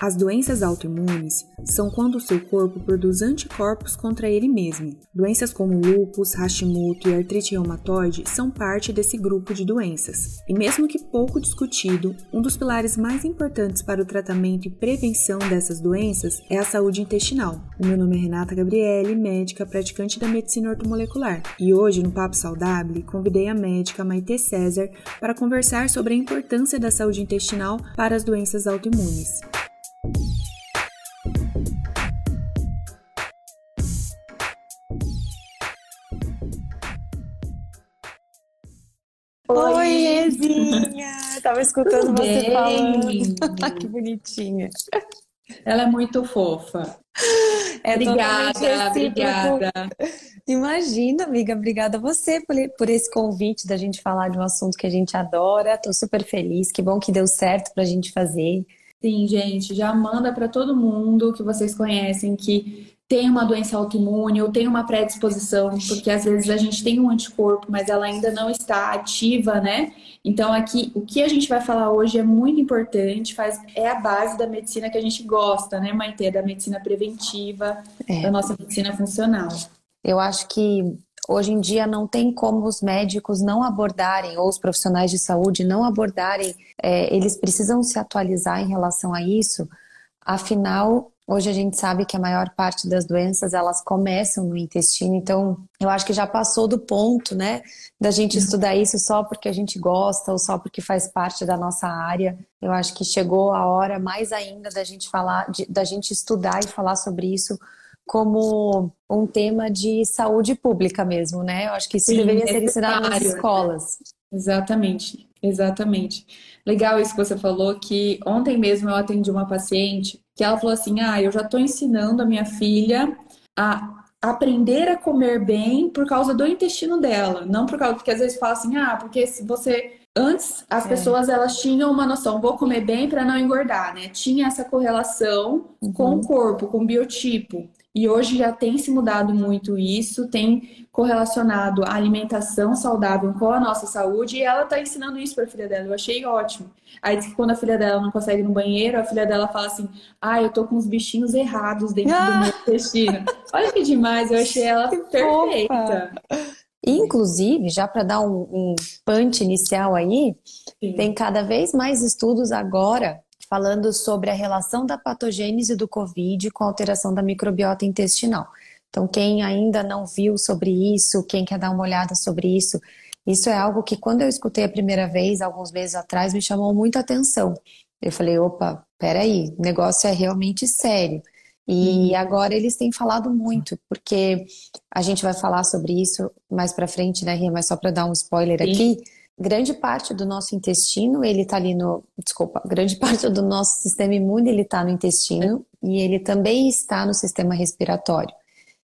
As doenças autoimunes são quando o seu corpo produz anticorpos contra ele mesmo. Doenças como lúpus, Hashimoto e artrite reumatoide são parte desse grupo de doenças. E mesmo que pouco discutido, um dos pilares mais importantes para o tratamento e prevenção dessas doenças é a saúde intestinal. O meu nome é Renata Gabriele, médica praticante da medicina ortomolecular, e hoje no Papo Saudável convidei a médica Maite César para conversar sobre a importância da saúde intestinal para as doenças autoimunes. Oi, Rezinha! Tava escutando Tudo você bem? falando. que bonitinha. Ela é muito fofa. É obrigada, obrigada. Imagina, amiga, obrigada a você por, por esse convite da gente falar de um assunto que a gente adora. Tô super feliz, que bom que deu certo pra gente fazer. Sim, gente, já manda para todo mundo que vocês conhecem que tem uma doença autoimune ou tem uma predisposição, porque às vezes a gente tem um anticorpo, mas ela ainda não está ativa, né? Então aqui o que a gente vai falar hoje é muito importante, faz é a base da medicina que a gente gosta, né, Maite, da medicina preventiva, é. da nossa medicina funcional. Eu acho que hoje em dia não tem como os médicos não abordarem, ou os profissionais de saúde não abordarem, é, eles precisam se atualizar em relação a isso, afinal Hoje a gente sabe que a maior parte das doenças elas começam no intestino, então eu acho que já passou do ponto, né, da gente estudar isso só porque a gente gosta ou só porque faz parte da nossa área. Eu acho que chegou a hora mais ainda da gente falar, de, da gente estudar e falar sobre isso como um tema de saúde pública mesmo, né? Eu acho que isso Sim, deveria ser ensinado nas escolas. Exatamente, exatamente. Legal isso que você falou, que ontem mesmo eu atendi uma paciente que ela falou assim: ah, eu já estou ensinando a minha filha a aprender a comer bem por causa do intestino dela, não por causa porque às vezes fala assim: ah, porque se você antes as é. pessoas elas tinham uma noção, vou comer bem para não engordar, né? Tinha essa correlação uhum. com o corpo, com o biotipo. E hoje já tem se mudado muito isso, tem correlacionado a alimentação saudável com a nossa saúde e ela está ensinando isso para a filha dela. Eu achei ótimo. Aí diz que quando a filha dela não consegue ir no banheiro, a filha dela fala assim: Ah, eu tô com os bichinhos errados dentro ah! do meu intestino. Olha que demais, eu achei ela que perfeita. Inclusive, já para dar um, um punch inicial aí, Sim. tem cada vez mais estudos agora falando sobre a relação da patogênese do Covid com a alteração da microbiota intestinal. Então, quem ainda não viu sobre isso, quem quer dar uma olhada sobre isso, isso é algo que quando eu escutei a primeira vez, alguns meses atrás, me chamou muita atenção. Eu falei, opa, peraí, o negócio é realmente sério. E hum. agora eles têm falado muito, porque a gente vai falar sobre isso mais para frente, né, Ria? Mas só para dar um spoiler Sim. aqui, grande parte do nosso intestino, ele está ali no, desculpa, grande parte do nosso sistema imune, ele está no intestino e ele também está no sistema respiratório.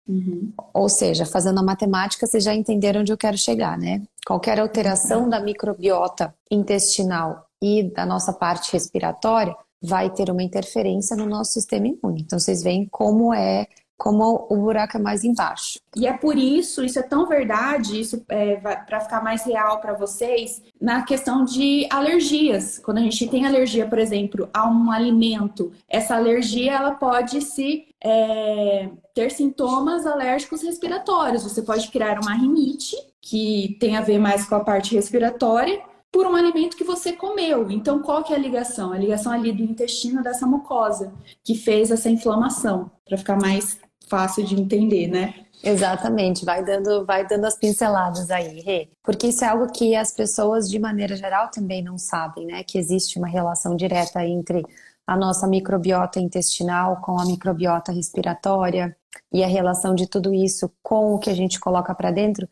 Uhum. Ou seja, fazendo a matemática, vocês já entenderam onde eu quero chegar, né? Qualquer alteração da microbiota intestinal e da nossa parte respiratória vai ter uma interferência no nosso sistema imune. Então, vocês veem como é como o buraco é mais embaixo. E é por isso, isso é tão verdade, isso é, para ficar mais real para vocês, na questão de alergias. Quando a gente tem alergia, por exemplo, a um alimento, essa alergia ela pode se é, ter sintomas alérgicos respiratórios. Você pode criar uma rinite, que tem a ver mais com a parte respiratória, por um alimento que você comeu. Então, qual que é a ligação? A ligação ali do intestino dessa mucosa que fez essa inflamação, para ficar mais fácil de entender, né? Exatamente, vai dando, vai dando as pinceladas aí, Rê. Porque isso é algo que as pessoas, de maneira geral, também não sabem, né? Que existe uma relação direta entre a nossa microbiota intestinal com a microbiota respiratória e a relação de tudo isso com o que a gente coloca para dentro.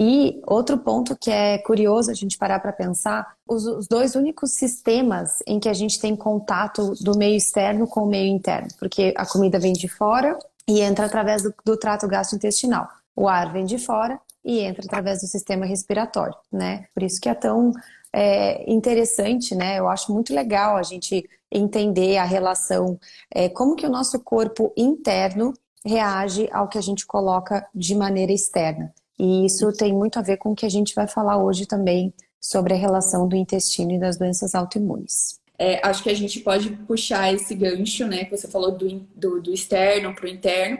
E outro ponto que é curioso a gente parar para pensar, os, os, dois únicos sistemas em que a gente tem contato do meio externo com o meio interno, porque a comida vem de fora e entra através do, do trato gastrointestinal. O ar vem de fora e entra através do sistema respiratório, né? Por isso que é tão é, interessante, né? Eu acho muito legal a gente entender a relação, é, como que o nosso corpo interno reage ao que a gente coloca de maneira externa. E isso tem muito a ver com o que a gente vai falar hoje também sobre a relação do intestino e das doenças autoimunes. É, acho que a gente pode puxar esse gancho, né, que você falou do, do, do externo para o interno,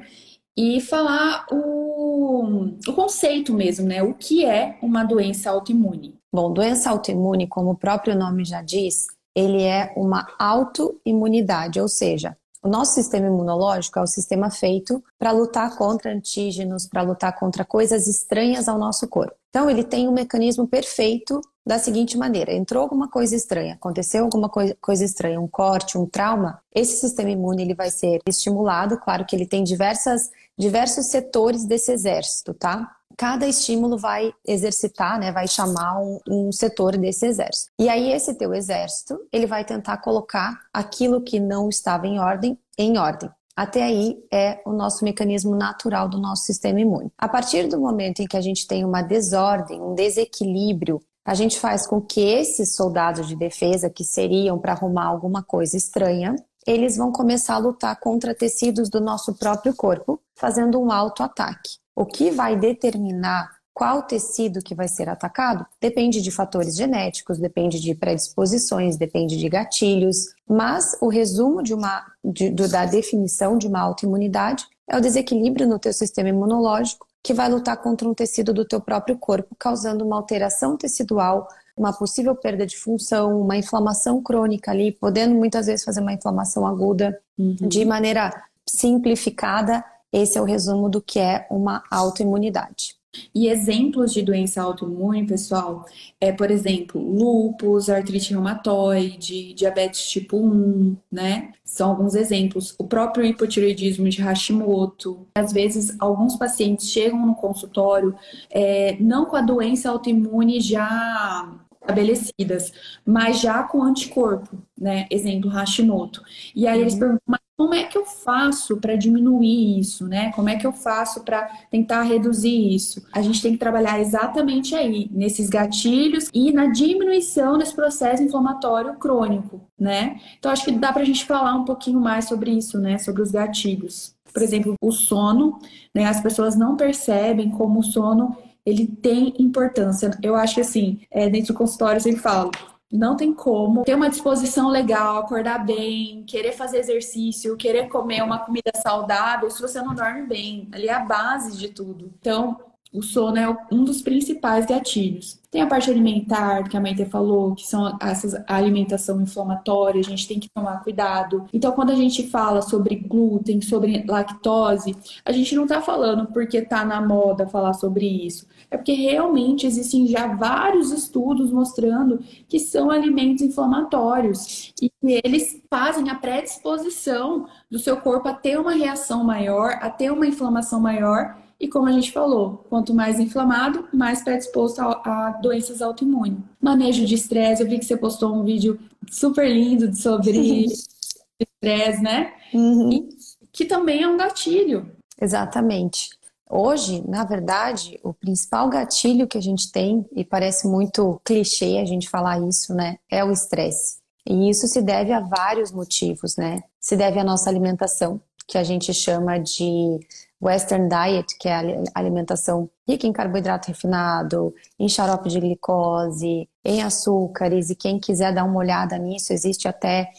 e falar o, o conceito mesmo, né? O que é uma doença autoimune? Bom, doença autoimune, como o próprio nome já diz, ele é uma autoimunidade, ou seja, o nosso sistema imunológico é o sistema feito para lutar contra antígenos, para lutar contra coisas estranhas ao nosso corpo. Então, ele tem um mecanismo perfeito da seguinte maneira: entrou alguma coisa estranha, aconteceu alguma coisa estranha, um corte, um trauma, esse sistema imune ele vai ser estimulado. Claro que ele tem diversas, diversos setores desse exército, tá? cada estímulo vai exercitar, né, vai chamar um, um, setor desse exército. E aí esse teu exército, ele vai tentar colocar aquilo que não estava em ordem em ordem. Até aí é o nosso mecanismo natural do nosso sistema imune. A partir do momento em que a gente tem uma desordem, um desequilíbrio, a gente faz com que esses soldados de defesa, que seriam para arrumar alguma coisa estranha, eles vão começar a lutar contra tecidos do nosso próprio corpo, fazendo um autoataque. O que vai determinar qual tecido que vai ser atacado depende de fatores genéticos, depende de predisposições, depende de gatilhos, mas o resumo de uma, de, da definição de uma autoimunidade é o desequilíbrio no teu sistema imunológico que vai lutar contra um tecido do teu próprio corpo, causando uma alteração tecidual, uma possível perda de função, uma inflamação crônica ali, podendo muitas vezes fazer uma inflamação aguda uhum. de maneira simplificada esse é o resumo do que é uma autoimunidade. E exemplos de doença autoimune, pessoal, é, por exemplo, lúpus, artrite reumatoide, diabetes tipo 1, né? São alguns exemplos. O próprio hipotireoidismo de Hashimoto. Às vezes, alguns pacientes chegam no consultório é, não com a doença autoimune já estabelecidas, mas já com anticorpo, né? Exemplo, Hashimoto. E aí uhum. eles perguntam, mas como é que eu faço para diminuir isso, né? Como é que eu faço para tentar reduzir isso? A gente tem que trabalhar exatamente aí, nesses gatilhos e na diminuição desse processo inflamatório crônico, né? Então acho que dá para a gente falar um pouquinho mais sobre isso, né? Sobre os gatilhos. Por exemplo, o sono, né? As pessoas não percebem como o sono ele tem importância. Eu acho que assim, é, dentro do consultório eu sempre falo, não tem como ter uma disposição legal, acordar bem, querer fazer exercício, querer comer uma comida saudável se você não dorme bem. Ali é a base de tudo. Então, o sono é um dos principais gatilhos. Tem a parte alimentar, que a Maite falou, que são essas alimentação inflamatória, a gente tem que tomar cuidado. Então, quando a gente fala sobre glúten, sobre lactose, a gente não está falando porque está na moda falar sobre isso. É porque realmente existem já vários estudos mostrando que são alimentos inflamatórios e que eles fazem a predisposição do seu corpo a ter uma reação maior, a ter uma inflamação maior e como a gente falou, quanto mais inflamado, mais predisposto a, a doenças autoimunes. Manejo de estresse, eu vi que você postou um vídeo super lindo sobre estresse, né? Uhum. E que também é um gatilho. Exatamente. Hoje, na verdade, o principal gatilho que a gente tem, e parece muito clichê a gente falar isso, né, é o estresse. E isso se deve a vários motivos, né? Se deve à nossa alimentação, que a gente chama de Western Diet, que é a alimentação rica em carboidrato refinado, em xarope de glicose, em açúcares, e quem quiser dar uma olhada nisso, existe até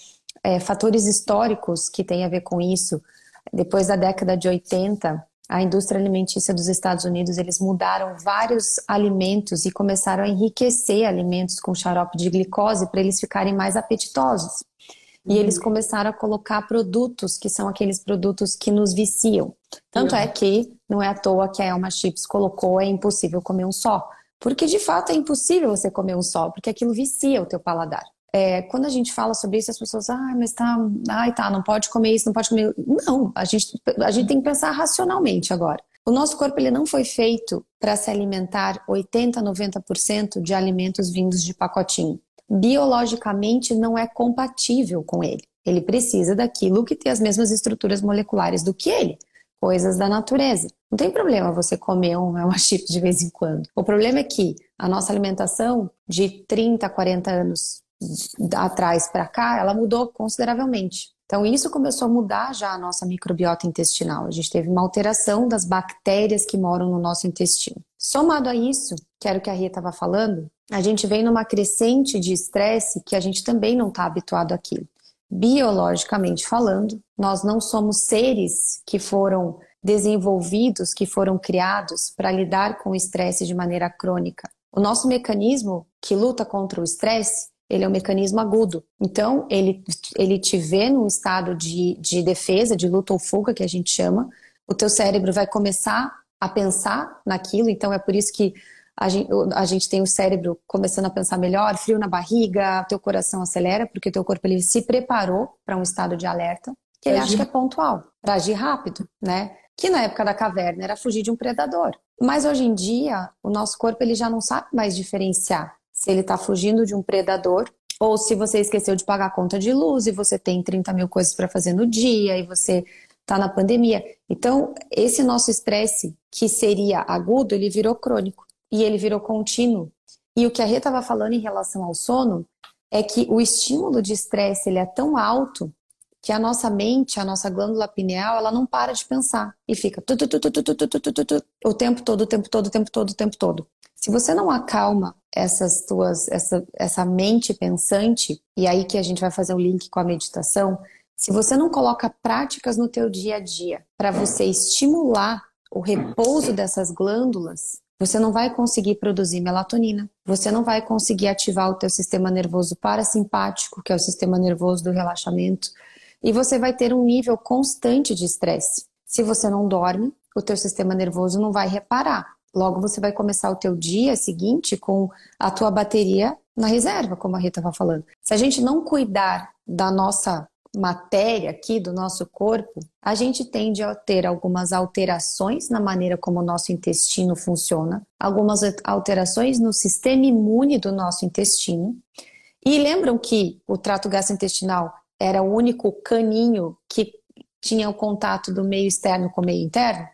é, fatores históricos que têm a ver com isso. Depois da década de 80, a indústria alimentícia dos Estados Unidos, eles mudaram vários alimentos e começaram a enriquecer alimentos com xarope de glicose para eles ficarem mais apetitosos. E eles uhum. começaram a colocar produtos que são aqueles produtos que nos viciam. Tanto é que não é à toa que a Elma Chips colocou é impossível comer um só. Porque de fato é impossível você comer um só, porque aquilo vicia o teu paladar. É, quando a gente fala sobre isso, as pessoas, ah, mas tá, ai, tá, não pode comer isso, não pode comer. Não, a gente, a gente tem que pensar racionalmente agora. O nosso corpo ele não foi feito para se alimentar 80, 90% de alimentos vindos de pacotinho biologicamente não é compatível com ele. Ele precisa daquilo que tem as mesmas estruturas moleculares do que ele, coisas da natureza. Não tem problema você comer uma chip de vez em quando. O problema é que a nossa alimentação de 30, 40 anos atrás para cá, ela mudou consideravelmente. Então, isso começou a mudar já a nossa microbiota intestinal. A gente teve uma alteração das bactérias que moram no nosso intestino. Somado a isso, que era o que a Ria estava falando, a gente vem numa crescente de estresse que a gente também não está habituado àquilo. Biologicamente falando, nós não somos seres que foram desenvolvidos, que foram criados para lidar com o estresse de maneira crônica. O nosso mecanismo que luta contra o estresse, ele é um mecanismo agudo. Então, ele, ele te vê num estado de, de defesa, de luta ou fuga, que a gente chama. O teu cérebro vai começar a pensar naquilo, então é por isso que a gente, a gente, tem o cérebro começando a pensar melhor, frio na barriga, teu coração acelera, porque teu corpo ele se preparou para um estado de alerta, que ele acha que é pontual, para agir rápido, né? Que na época da caverna era fugir de um predador. Mas hoje em dia, o nosso corpo ele já não sabe mais diferenciar se ele está fugindo de um predador ou se você esqueceu de pagar a conta de luz e você tem 30 mil coisas para fazer no dia e você está na pandemia. Então, esse nosso estresse, que seria agudo, ele virou crônico e ele virou contínuo. E o que a Rê estava falando em relação ao sono é que o estímulo de estresse ele é tão alto que a nossa mente, a nossa glândula pineal, ela não para de pensar e fica tu, tu, tu, o tempo todo, o tempo todo, o tempo todo, o tempo todo. Se você não acalma essas tuas, essa, essa mente pensante, e aí que a gente vai fazer um link com a meditação, se você não coloca práticas no teu dia a dia para você estimular o repouso dessas glândulas, você não vai conseguir produzir melatonina, você não vai conseguir ativar o teu sistema nervoso parasimpático, que é o sistema nervoso do relaxamento, e você vai ter um nível constante de estresse. Se você não dorme, o teu sistema nervoso não vai reparar. Logo você vai começar o teu dia seguinte com a tua bateria na reserva, como a Rita estava falando. Se a gente não cuidar da nossa matéria aqui do nosso corpo, a gente tende a ter algumas alterações na maneira como o nosso intestino funciona, algumas alterações no sistema imune do nosso intestino. E lembram que o trato gastrointestinal era o único caninho que tinha o contato do meio externo com o meio interno?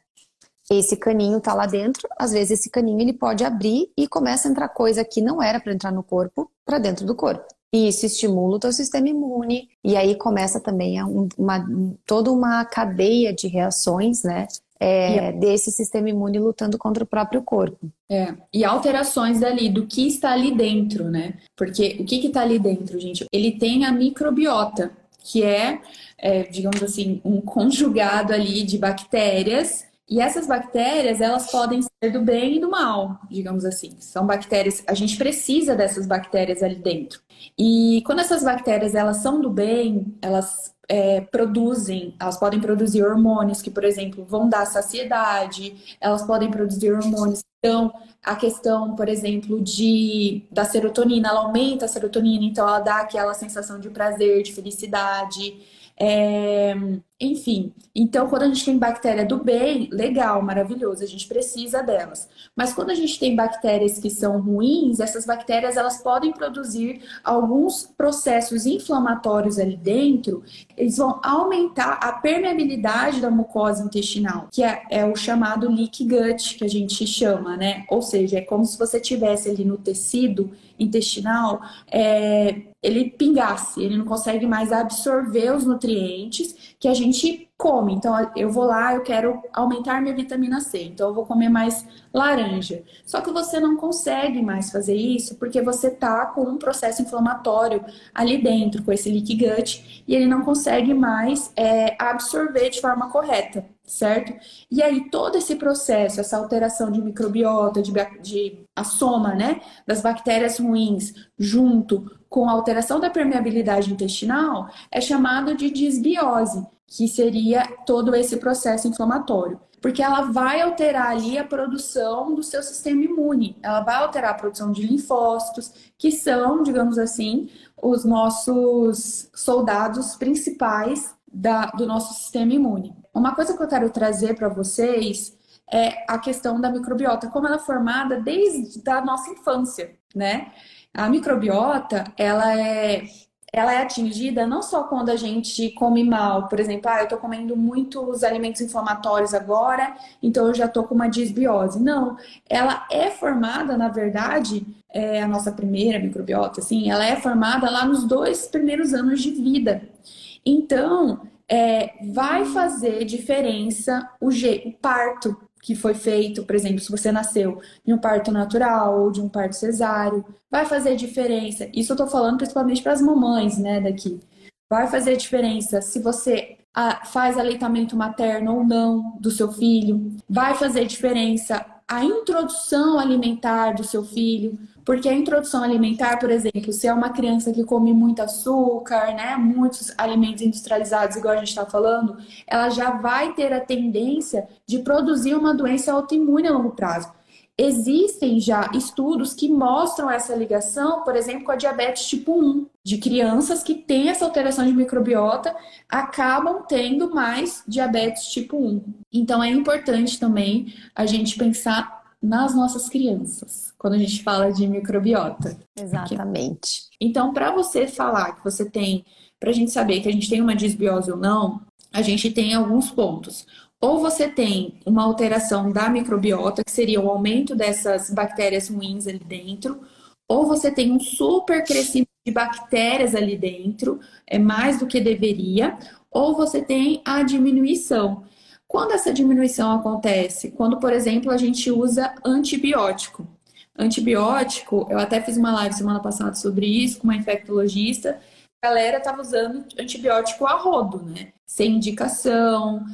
Esse caninho está lá dentro, às vezes esse caninho ele pode abrir e começa a entrar coisa que não era para entrar no corpo, para dentro do corpo. E isso estimula o teu sistema imune, e aí começa também uma, toda uma cadeia de reações, né? É, desse sistema imune lutando contra o próprio corpo. É, e alterações ali, do que está ali dentro, né? Porque o que está ali dentro, gente? Ele tem a microbiota, que é, é, digamos assim, um conjugado ali de bactérias e essas bactérias, elas podem ser do bem e do mal, digamos assim. São bactérias, a gente precisa dessas bactérias ali dentro. E quando essas bactérias, elas são do bem, elas é, produzem, elas podem produzir hormônios que, por exemplo, vão dar saciedade, elas podem produzir hormônios. Então, a questão, por exemplo, de da serotonina, ela aumenta a serotonina, então ela dá aquela sensação de prazer, de felicidade. É, enfim, então quando a gente tem bactéria do bem, legal, maravilhoso, a gente precisa delas. Mas quando a gente tem bactérias que são ruins, essas bactérias elas podem produzir alguns processos inflamatórios ali dentro, eles vão aumentar a permeabilidade da mucosa intestinal, que é, é o chamado leak gut, que a gente chama, né? Ou seja, é como se você tivesse ali no tecido intestinal, é, ele pingasse, ele não consegue mais absorver os nutrientes que a gente come. Então, eu vou lá, eu quero aumentar minha vitamina C, então eu vou comer mais laranja. Só que você não consegue mais fazer isso porque você tá com um processo inflamatório ali dentro, com esse leak gut, e ele não consegue mais é, absorver de forma correta, certo? E aí, todo esse processo, essa alteração de microbiota, de, de a soma, né, das bactérias ruins, junto com a alteração da permeabilidade intestinal, é chamado de disbiose que seria todo esse processo inflamatório. Porque ela vai alterar ali a produção do seu sistema imune, ela vai alterar a produção de linfócitos, que são, digamos assim, os nossos soldados principais da, do nosso sistema imune. Uma coisa que eu quero trazer para vocês é a questão da microbiota, como ela é formada desde a nossa infância, né? A microbiota, ela é ela é atingida não só quando a gente come mal, por exemplo, ah, eu tô comendo muitos alimentos inflamatórios agora, então eu já tô com uma disbiose. Não, ela é formada, na verdade, é a nossa primeira microbiota, assim, ela é formada lá nos dois primeiros anos de vida. Então, é, vai fazer diferença o, o parto, que foi feito, por exemplo, se você nasceu de um parto natural ou de um parto cesáreo, vai fazer diferença. Isso eu tô falando principalmente para as mamães, né, daqui. Vai fazer diferença se você faz aleitamento materno ou não do seu filho. Vai fazer diferença a introdução alimentar do seu filho, porque a introdução alimentar, por exemplo, se é uma criança que come muito açúcar, né, muitos alimentos industrializados, igual a gente está falando, ela já vai ter a tendência de produzir uma doença autoimune a longo prazo. Existem já estudos que mostram essa ligação, por exemplo, com a diabetes tipo 1, de crianças que têm essa alteração de microbiota acabam tendo mais diabetes tipo 1. Então é importante também a gente pensar nas nossas crianças, quando a gente fala de microbiota. Exatamente. Então, para você falar que você tem, para a gente saber que a gente tem uma disbiose ou não, a gente tem alguns pontos. Ou você tem uma alteração da microbiota, que seria o aumento dessas bactérias ruins ali dentro, ou você tem um super crescimento de bactérias ali dentro, é mais do que deveria, ou você tem a diminuição. Quando essa diminuição acontece? Quando, por exemplo, a gente usa antibiótico. Antibiótico, eu até fiz uma live semana passada sobre isso com uma infectologista. A galera estava usando antibiótico a rodo, né? Sem indicação,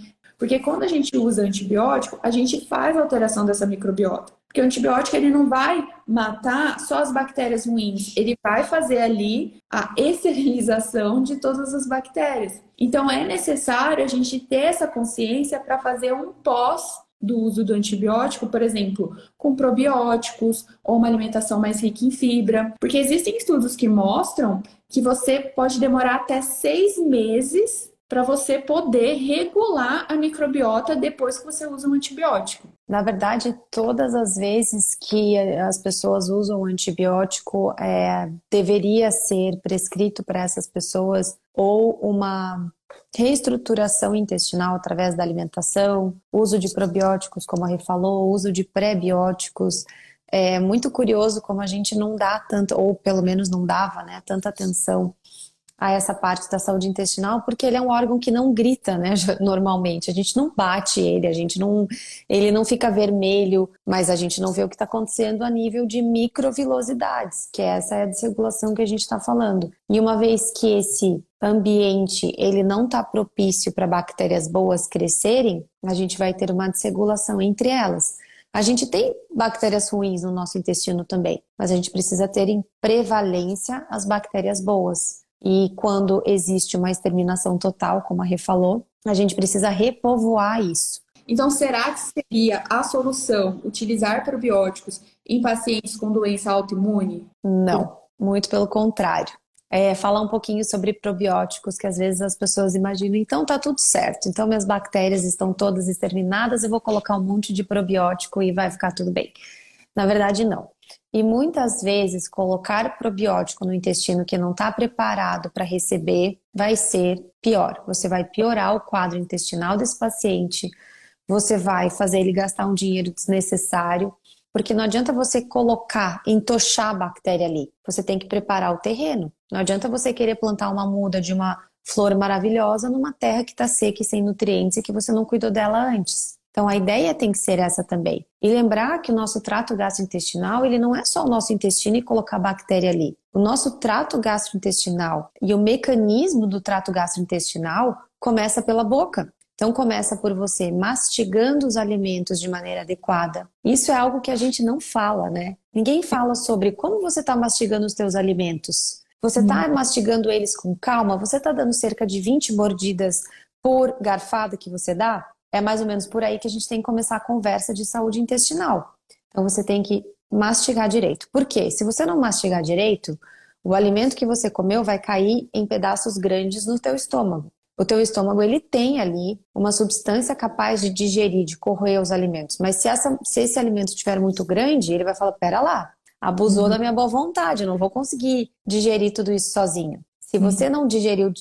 porque quando a gente usa antibiótico, a gente faz alteração dessa microbiota. Porque o antibiótico ele não vai matar só as bactérias ruins, ele vai fazer ali a esterilização de todas as bactérias. Então é necessário a gente ter essa consciência para fazer um pós do uso do antibiótico, por exemplo, com probióticos ou uma alimentação mais rica em fibra, porque existem estudos que mostram que você pode demorar até seis meses para você poder regular a microbiota depois que você usa um antibiótico. Na verdade, todas as vezes que as pessoas usam antibiótico, é, deveria ser prescrito para essas pessoas ou uma reestruturação intestinal através da alimentação, uso de probióticos, como a Rê falou, uso de pré-bióticos. É muito curioso como a gente não dá tanto, ou pelo menos não dava, né, tanta atenção a essa parte da saúde intestinal, porque ele é um órgão que não grita, né, normalmente. A gente não bate ele, a gente não, ele não fica vermelho, mas a gente não vê o que está acontecendo a nível de microvilosidades, que essa é a desregulação que a gente está falando. E uma vez que esse ambiente ele não está propício para bactérias boas crescerem, a gente vai ter uma desregulação entre elas. A gente tem bactérias ruins no nosso intestino também, mas a gente precisa ter em prevalência as bactérias boas. E quando existe uma exterminação total, como a Rê falou, a gente precisa repovoar isso. Então, será que seria a solução utilizar probióticos em pacientes com doença autoimune? Não, muito pelo contrário. É, falar um pouquinho sobre probióticos, que às vezes as pessoas imaginam, então tá tudo certo, então minhas bactérias estão todas exterminadas, eu vou colocar um monte de probiótico e vai ficar tudo bem. Na verdade, não. E muitas vezes colocar probiótico no intestino que não está preparado para receber vai ser pior. Você vai piorar o quadro intestinal desse paciente, você vai fazer ele gastar um dinheiro desnecessário, porque não adianta você colocar, entochar a bactéria ali. Você tem que preparar o terreno. Não adianta você querer plantar uma muda de uma flor maravilhosa numa terra que está seca e sem nutrientes e que você não cuidou dela antes. Então a ideia tem que ser essa também. E lembrar que o nosso trato gastrointestinal, ele não é só o nosso intestino e colocar bactéria ali. O nosso trato gastrointestinal e o mecanismo do trato gastrointestinal começa pela boca. Então começa por você mastigando os alimentos de maneira adequada. Isso é algo que a gente não fala, né? Ninguém fala sobre como você está mastigando os teus alimentos. Você está hum. mastigando eles com calma? Você está dando cerca de 20 mordidas por garfada que você dá? É mais ou menos por aí que a gente tem que começar a conversa de saúde intestinal. Então você tem que mastigar direito. Por quê? Se você não mastigar direito, o alimento que você comeu vai cair em pedaços grandes no teu estômago. O teu estômago ele tem ali uma substância capaz de digerir, de corroer os alimentos. Mas se, essa, se esse alimento estiver muito grande, ele vai falar: pera lá, abusou uhum. da minha boa vontade, eu não vou conseguir digerir tudo isso sozinho. Se você uhum. não digeriu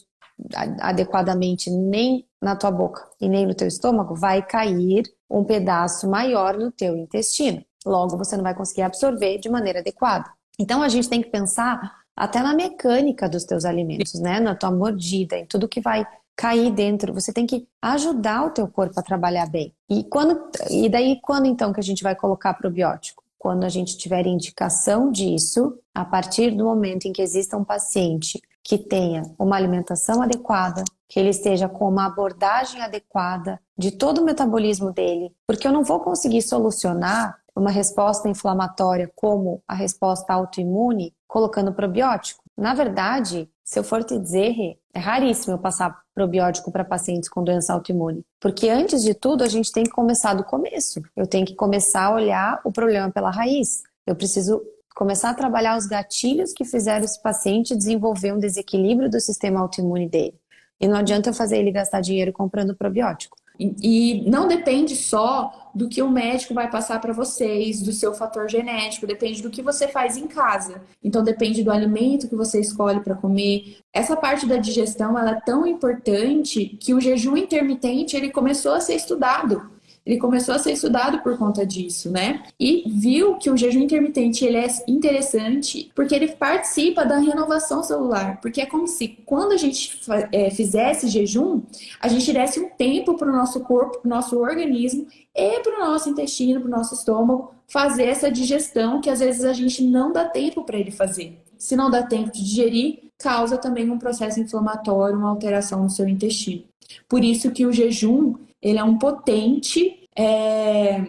adequadamente nem na tua boca e nem no teu estômago, vai cair um pedaço maior no teu intestino. Logo, você não vai conseguir absorver de maneira adequada. Então, a gente tem que pensar até na mecânica dos teus alimentos, né? Na tua mordida, em tudo que vai cair dentro, você tem que ajudar o teu corpo a trabalhar bem. E quando e daí quando então que a gente vai colocar probiótico? Quando a gente tiver indicação disso, a partir do momento em que exista um paciente que tenha uma alimentação adequada, que ele esteja com uma abordagem adequada de todo o metabolismo dele, porque eu não vou conseguir solucionar uma resposta inflamatória como a resposta autoimune colocando probiótico. Na verdade, se eu for te dizer, é raríssimo eu passar probiótico para pacientes com doença autoimune. Porque antes de tudo, a gente tem que começar do começo. Eu tenho que começar a olhar o problema pela raiz. Eu preciso começar a trabalhar os gatilhos que fizeram esse paciente desenvolver um desequilíbrio do sistema autoimune dele. E não adianta eu fazer ele gastar dinheiro comprando probiótico. E não depende só do que o médico vai passar para vocês, do seu fator genético, depende do que você faz em casa. Então depende do alimento que você escolhe para comer. Essa parte da digestão ela é tão importante que o jejum intermitente ele começou a ser estudado ele começou a ser estudado por conta disso, né? E viu que o jejum intermitente ele é interessante porque ele participa da renovação celular, porque é como se quando a gente é, fizesse jejum, a gente desse um tempo para o nosso corpo, para o nosso organismo e para o nosso intestino, para o nosso estômago fazer essa digestão que às vezes a gente não dá tempo para ele fazer. Se não dá tempo de digerir, causa também um processo inflamatório, uma alteração no seu intestino. Por isso que o jejum ele é um potente é,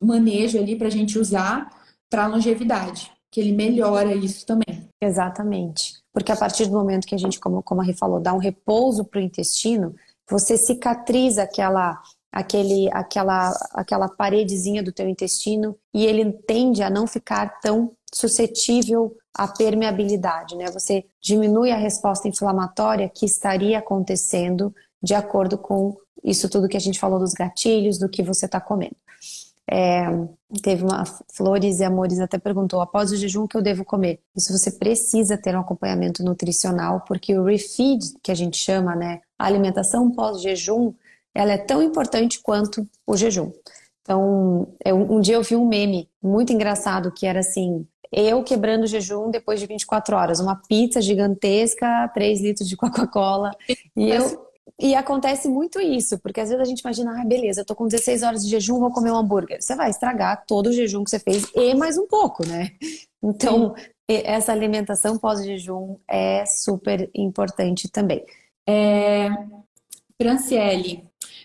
manejo ali para a gente usar para longevidade, que ele melhora isso também. Exatamente. Porque a partir do momento que a gente, como, como a Rê falou, dá um repouso para o intestino, você cicatriza aquela aquele, aquela, aquela paredezinha do teu intestino e ele tende a não ficar tão suscetível à permeabilidade, né? Você diminui a resposta inflamatória que estaria acontecendo de acordo com isso tudo que a gente falou dos gatilhos, do que você está comendo. É, teve uma Flores e Amores até perguntou: após o jejum, o que eu devo comer? Isso você precisa ter um acompanhamento nutricional, porque o refeed, que a gente chama, né, a alimentação pós-jejum, ela é tão importante quanto o jejum. Então, eu, um dia eu vi um meme muito engraçado que era assim: eu quebrando o jejum depois de 24 horas, uma pizza gigantesca, 3 litros de Coca-Cola, e eu e acontece muito isso, porque às vezes a gente imagina, ah, beleza, eu tô com 16 horas de jejum, vou comer um hambúrguer. Você vai estragar todo o jejum que você fez e mais um pouco, né? Então, Sim. essa alimentação pós-jejum é super importante também. É... Franciele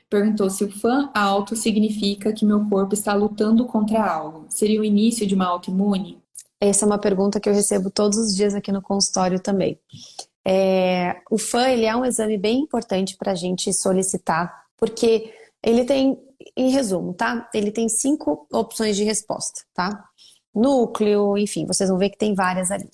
perguntou se o fã alto significa que meu corpo está lutando contra algo. Seria o início de uma autoimune? Essa é uma pergunta que eu recebo todos os dias aqui no consultório também. É, o FAN ele é um exame bem importante para a gente solicitar, porque ele tem, em resumo, tá? Ele tem cinco opções de resposta, tá? Núcleo, enfim, vocês vão ver que tem várias ali.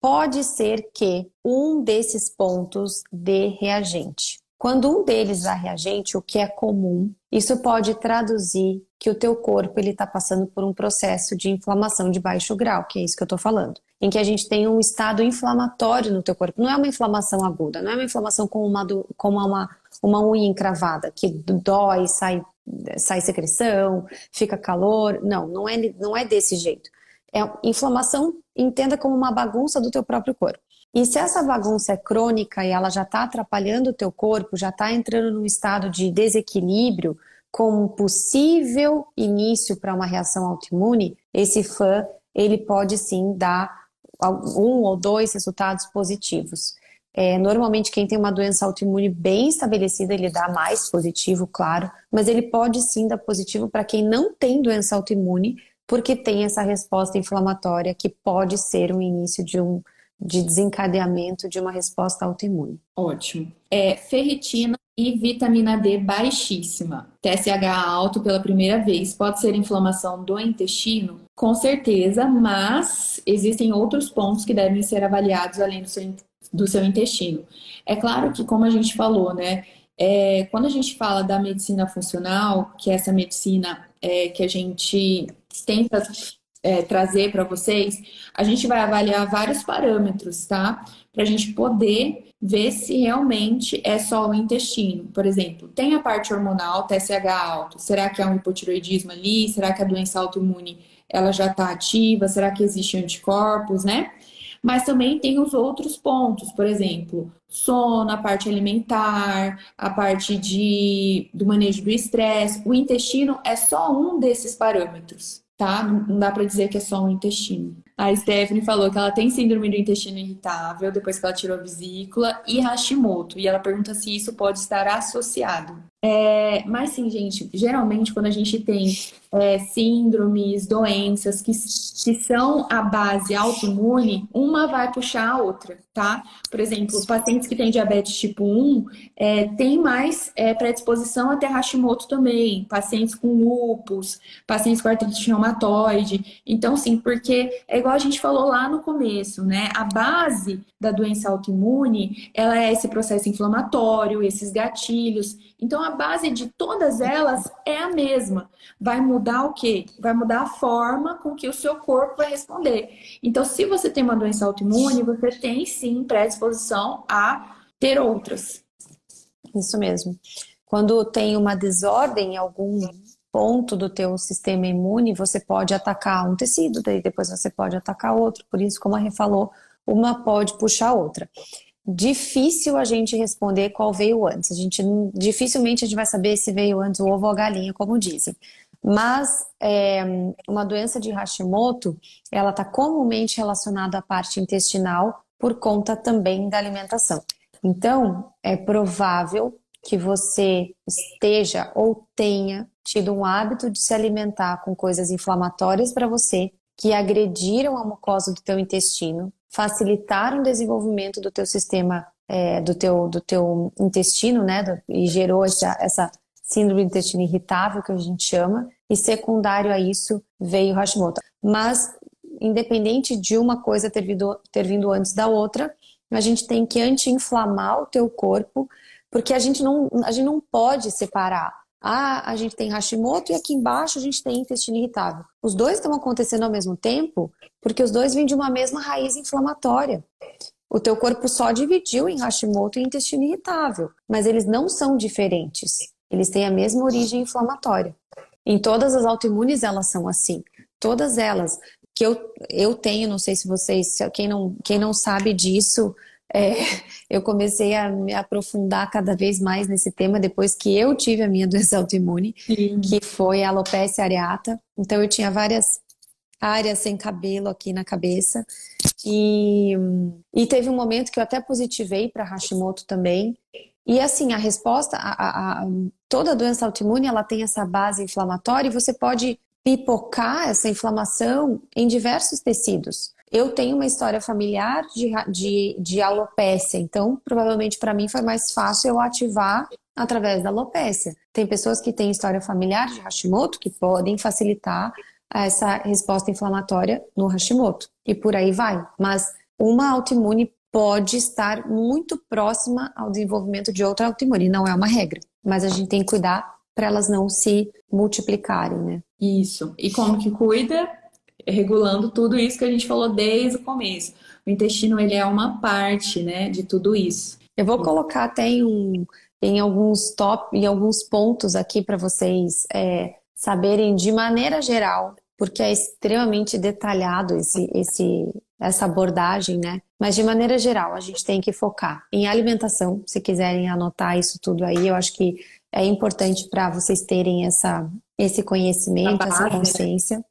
Pode ser que um desses pontos dê reagente. Quando um deles dá reagente, o que é comum, isso pode traduzir que o teu corpo ele está passando por um processo de inflamação de baixo grau, que é isso que eu estou falando em que a gente tem um estado inflamatório no teu corpo. Não é uma inflamação aguda, não é uma inflamação como uma, como uma, uma unha encravada, que dói, sai, sai secreção, fica calor. Não, não é, não é desse jeito. É inflamação, entenda como uma bagunça do teu próprio corpo. E se essa bagunça é crônica e ela já está atrapalhando o teu corpo, já está entrando num estado de desequilíbrio, com um possível início para uma reação autoimune, esse fã ele pode sim dar um ou dois resultados positivos. É, normalmente, quem tem uma doença autoimune bem estabelecida, ele dá mais positivo, claro, mas ele pode sim dar positivo para quem não tem doença autoimune, porque tem essa resposta inflamatória que pode ser um início de um de desencadeamento de uma resposta autoimune. Ótimo. É, ferritina e vitamina D baixíssima. TSH alto pela primeira vez pode ser inflamação do intestino? Com certeza, mas existem outros pontos que devem ser avaliados além do seu, do seu intestino. É claro que, como a gente falou, né? É, quando a gente fala da medicina funcional, que é essa medicina é, que a gente tenta é, trazer para vocês, a gente vai avaliar vários parâmetros, tá? Para a gente poder ver se realmente é só o intestino. Por exemplo, tem a parte hormonal, TSH alto. Será que é um hipotiroidismo ali? Será que a doença autoimune ela já está ativa? Será que existe anticorpos, né? Mas também tem os outros pontos, por exemplo, sono, a parte alimentar, a parte de, do manejo do estresse. O intestino é só um desses parâmetros, tá? Não dá para dizer que é só um intestino. A Stephanie falou que ela tem síndrome do intestino irritável depois que ela tirou a vesícula e Hashimoto. E ela pergunta se isso pode estar associado. É, mas sim, gente, geralmente quando a gente tem é, síndromes, doenças que, que são a base autoimune, uma vai puxar a outra, tá? Por exemplo, os pacientes que têm diabetes tipo 1 é, têm mais é, predisposição a ter Hashimoto também, pacientes com lúpus, pacientes com artrite reumatoide. Então, sim, porque é igual a gente falou lá no começo, né? A base da doença autoimune, ela é esse processo inflamatório, esses gatilhos. Então, a base de todas elas é a mesma. Vai mudar o quê? Vai mudar a forma com que o seu corpo vai responder. Então, se você tem uma doença autoimune, você tem sim predisposição a ter outras. Isso mesmo. Quando tem uma desordem em algum ponto do teu sistema imune, você pode atacar um tecido, daí depois você pode atacar outro. Por isso, como a Rê falou, uma pode puxar a outra difícil a gente responder qual veio antes. A gente dificilmente a gente vai saber se veio antes o ovo ou a galinha, como dizem. Mas é, uma doença de Hashimoto, ela está comumente relacionada à parte intestinal por conta também da alimentação. Então, é provável que você esteja ou tenha tido um hábito de se alimentar com coisas inflamatórias para você que agrediram a mucosa do teu intestino, facilitaram o desenvolvimento do teu sistema, é, do, teu, do teu intestino, né? E gerou essa, essa síndrome do intestino irritável, que a gente chama, e secundário a isso veio Hashimoto. Mas, independente de uma coisa ter vindo, ter vindo antes da outra, a gente tem que anti-inflamar o teu corpo, porque a gente não, a gente não pode separar ah, a gente tem Hashimoto e aqui embaixo a gente tem intestino irritável. Os dois estão acontecendo ao mesmo tempo porque os dois vêm de uma mesma raiz inflamatória. O teu corpo só dividiu em Hashimoto e intestino irritável, mas eles não são diferentes. Eles têm a mesma origem inflamatória. Em todas as autoimunes elas são assim. Todas elas que eu, eu tenho, não sei se vocês, quem não, quem não sabe disso, é, eu comecei a me aprofundar cada vez mais nesse tema depois que eu tive a minha doença autoimune, Sim. que foi a alopecia areata. Então eu tinha várias áreas sem cabelo aqui na cabeça. E, e teve um momento que eu até positivei para Hashimoto também. E assim, a resposta, a, a, a, toda doença autoimune, ela tem essa base inflamatória e você pode pipocar essa inflamação em diversos tecidos. Eu tenho uma história familiar de, de, de alopecia, então provavelmente para mim foi mais fácil eu ativar através da alopecia. Tem pessoas que têm história familiar de Hashimoto que podem facilitar essa resposta inflamatória no Hashimoto e por aí vai. Mas uma autoimune pode estar muito próxima ao desenvolvimento de outra autoimune, não é uma regra, mas a gente tem que cuidar para elas não se multiplicarem, né? Isso. E como que cuida? Regulando tudo isso que a gente falou desde o começo. O intestino ele é uma parte, né, de tudo isso. Eu vou colocar até em, um, em alguns top, em alguns pontos aqui para vocês é, saberem de maneira geral, porque é extremamente detalhado esse, esse, essa abordagem, né? Mas de maneira geral, a gente tem que focar em alimentação. Se quiserem anotar isso tudo aí, eu acho que é importante para vocês terem essa, esse conhecimento, essa né? consciência. Né?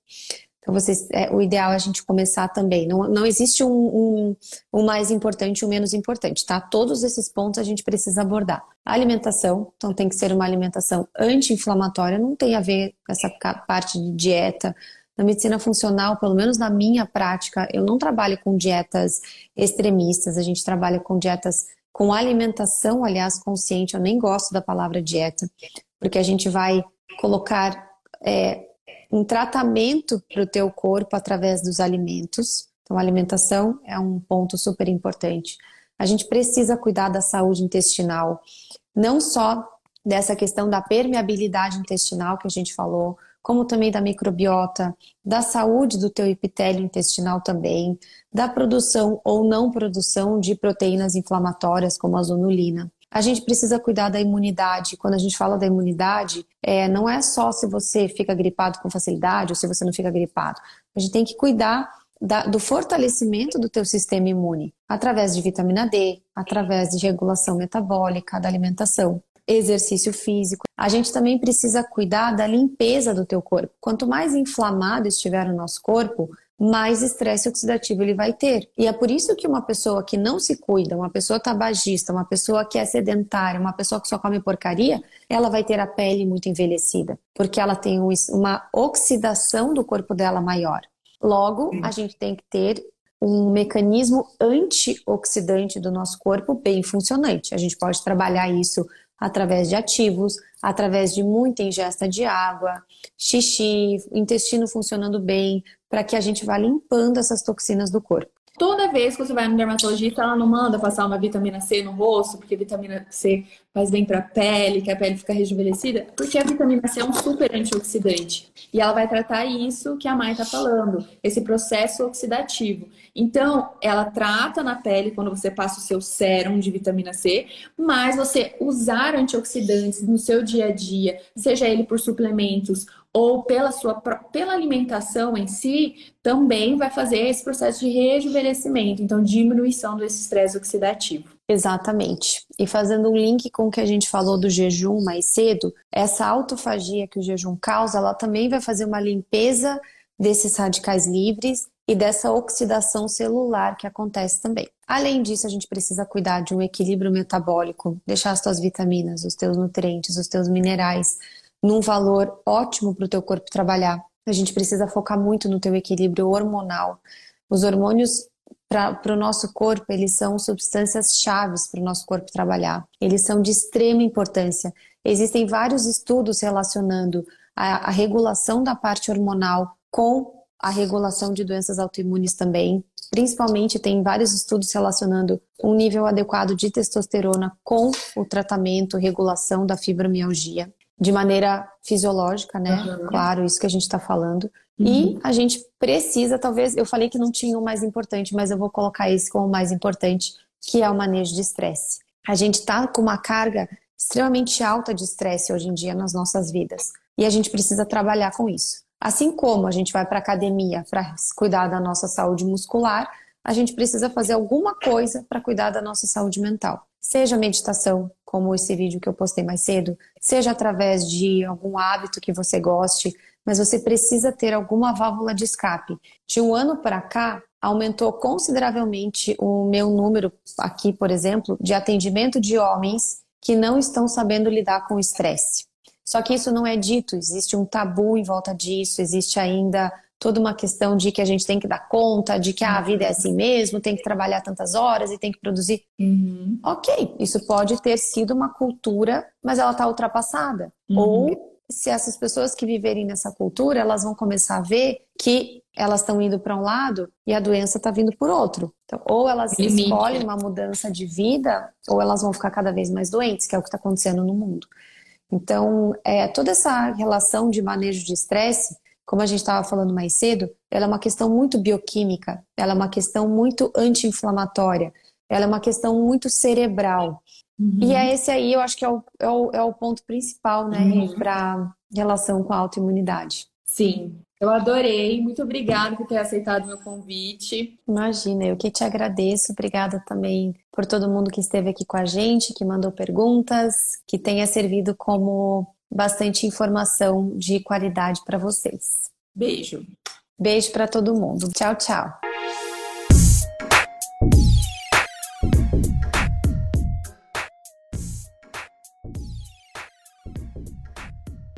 Então, vocês, é, o ideal é a gente começar também. Não, não existe um, um, um mais importante e um menos importante, tá? Todos esses pontos a gente precisa abordar. A alimentação, então tem que ser uma alimentação anti-inflamatória, não tem a ver com essa parte de dieta. Na medicina funcional, pelo menos na minha prática, eu não trabalho com dietas extremistas, a gente trabalha com dietas com alimentação, aliás, consciente. Eu nem gosto da palavra dieta, porque a gente vai colocar é, um tratamento para o teu corpo através dos alimentos. Então, alimentação é um ponto super importante. A gente precisa cuidar da saúde intestinal, não só dessa questão da permeabilidade intestinal que a gente falou, como também da microbiota, da saúde do teu epitélio intestinal também, da produção ou não produção de proteínas inflamatórias como a zonulina. A gente precisa cuidar da imunidade. Quando a gente fala da imunidade, é, não é só se você fica gripado com facilidade ou se você não fica gripado. A gente tem que cuidar da, do fortalecimento do teu sistema imune, através de vitamina D, através de regulação metabólica, da alimentação, exercício físico. A gente também precisa cuidar da limpeza do teu corpo. Quanto mais inflamado estiver o nosso corpo, mais estresse oxidativo ele vai ter. E é por isso que uma pessoa que não se cuida, uma pessoa tabagista, uma pessoa que é sedentária, uma pessoa que só come porcaria, ela vai ter a pele muito envelhecida, porque ela tem uma oxidação do corpo dela maior. Logo, a gente tem que ter um mecanismo antioxidante do nosso corpo bem funcionante. A gente pode trabalhar isso através de ativos, através de muita ingesta de água, xixi, intestino funcionando bem, para que a gente vá limpando essas toxinas do corpo. Toda vez que você vai no dermatologista, ela não manda passar uma vitamina C no rosto, porque vitamina C faz bem para a pele, que a pele fica rejuvenescida, porque a vitamina C é um super antioxidante. E ela vai tratar isso que a Mai está falando, esse processo oxidativo. Então, ela trata na pele quando você passa o seu sérum de vitamina C, mas você usar antioxidantes no seu dia a dia, seja ele por suplementos ou pela sua pela alimentação em si, também vai fazer esse processo de rejuvenescimento, então diminuição desse estresse oxidativo. Exatamente. E fazendo um link com o que a gente falou do jejum mais cedo, essa autofagia que o jejum causa, ela também vai fazer uma limpeza desses radicais livres e dessa oxidação celular que acontece também. Além disso, a gente precisa cuidar de um equilíbrio metabólico, deixar as tuas vitaminas, os teus nutrientes, os teus minerais num valor ótimo para o teu corpo trabalhar. A gente precisa focar muito no teu equilíbrio hormonal. Os hormônios para o nosso corpo, eles são substâncias chaves para o nosso corpo trabalhar. Eles são de extrema importância. Existem vários estudos relacionando a, a regulação da parte hormonal com a regulação de doenças autoimunes também. Principalmente tem vários estudos relacionando um nível adequado de testosterona com o tratamento, regulação da fibromialgia de maneira fisiológica, né? Uhum. Claro, isso que a gente está falando. Uhum. E a gente precisa, talvez, eu falei que não tinha o mais importante, mas eu vou colocar esse como o mais importante, que é o manejo de estresse. A gente está com uma carga extremamente alta de estresse hoje em dia nas nossas vidas. E a gente precisa trabalhar com isso. Assim como a gente vai para academia para cuidar da nossa saúde muscular, a gente precisa fazer alguma coisa para cuidar da nossa saúde mental. Seja meditação, como esse vídeo que eu postei mais cedo, seja através de algum hábito que você goste, mas você precisa ter alguma válvula de escape. De um ano para cá, aumentou consideravelmente o meu número aqui, por exemplo, de atendimento de homens que não estão sabendo lidar com o estresse. Só que isso não é dito, existe um tabu em volta disso, existe ainda toda uma questão de que a gente tem que dar conta, de que ah, a vida é assim mesmo, tem que trabalhar tantas horas e tem que produzir. Uhum. Ok, isso pode ter sido uma cultura, mas ela está ultrapassada. Uhum. Ou se essas pessoas que viverem nessa cultura, elas vão começar a ver que elas estão indo para um lado e a doença está vindo por outro. Então, ou elas Limite. escolhem uma mudança de vida, ou elas vão ficar cada vez mais doentes, que é o que está acontecendo no mundo. Então, é, toda essa relação de manejo de estresse como a gente estava falando mais cedo, ela é uma questão muito bioquímica, ela é uma questão muito anti-inflamatória, ela é uma questão muito cerebral. Uhum. E é esse aí, eu acho que é o, é o, é o ponto principal, né, uhum. para relação com a autoimunidade. Sim, eu adorei. Muito obrigada por ter aceitado meu convite. Imagina, eu que te agradeço. Obrigada também por todo mundo que esteve aqui com a gente, que mandou perguntas, que tenha servido como bastante informação de qualidade para vocês. Beijo. Beijo para todo mundo. Tchau, tchau.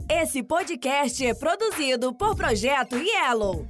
Esse podcast é produzido por Projeto Yellow.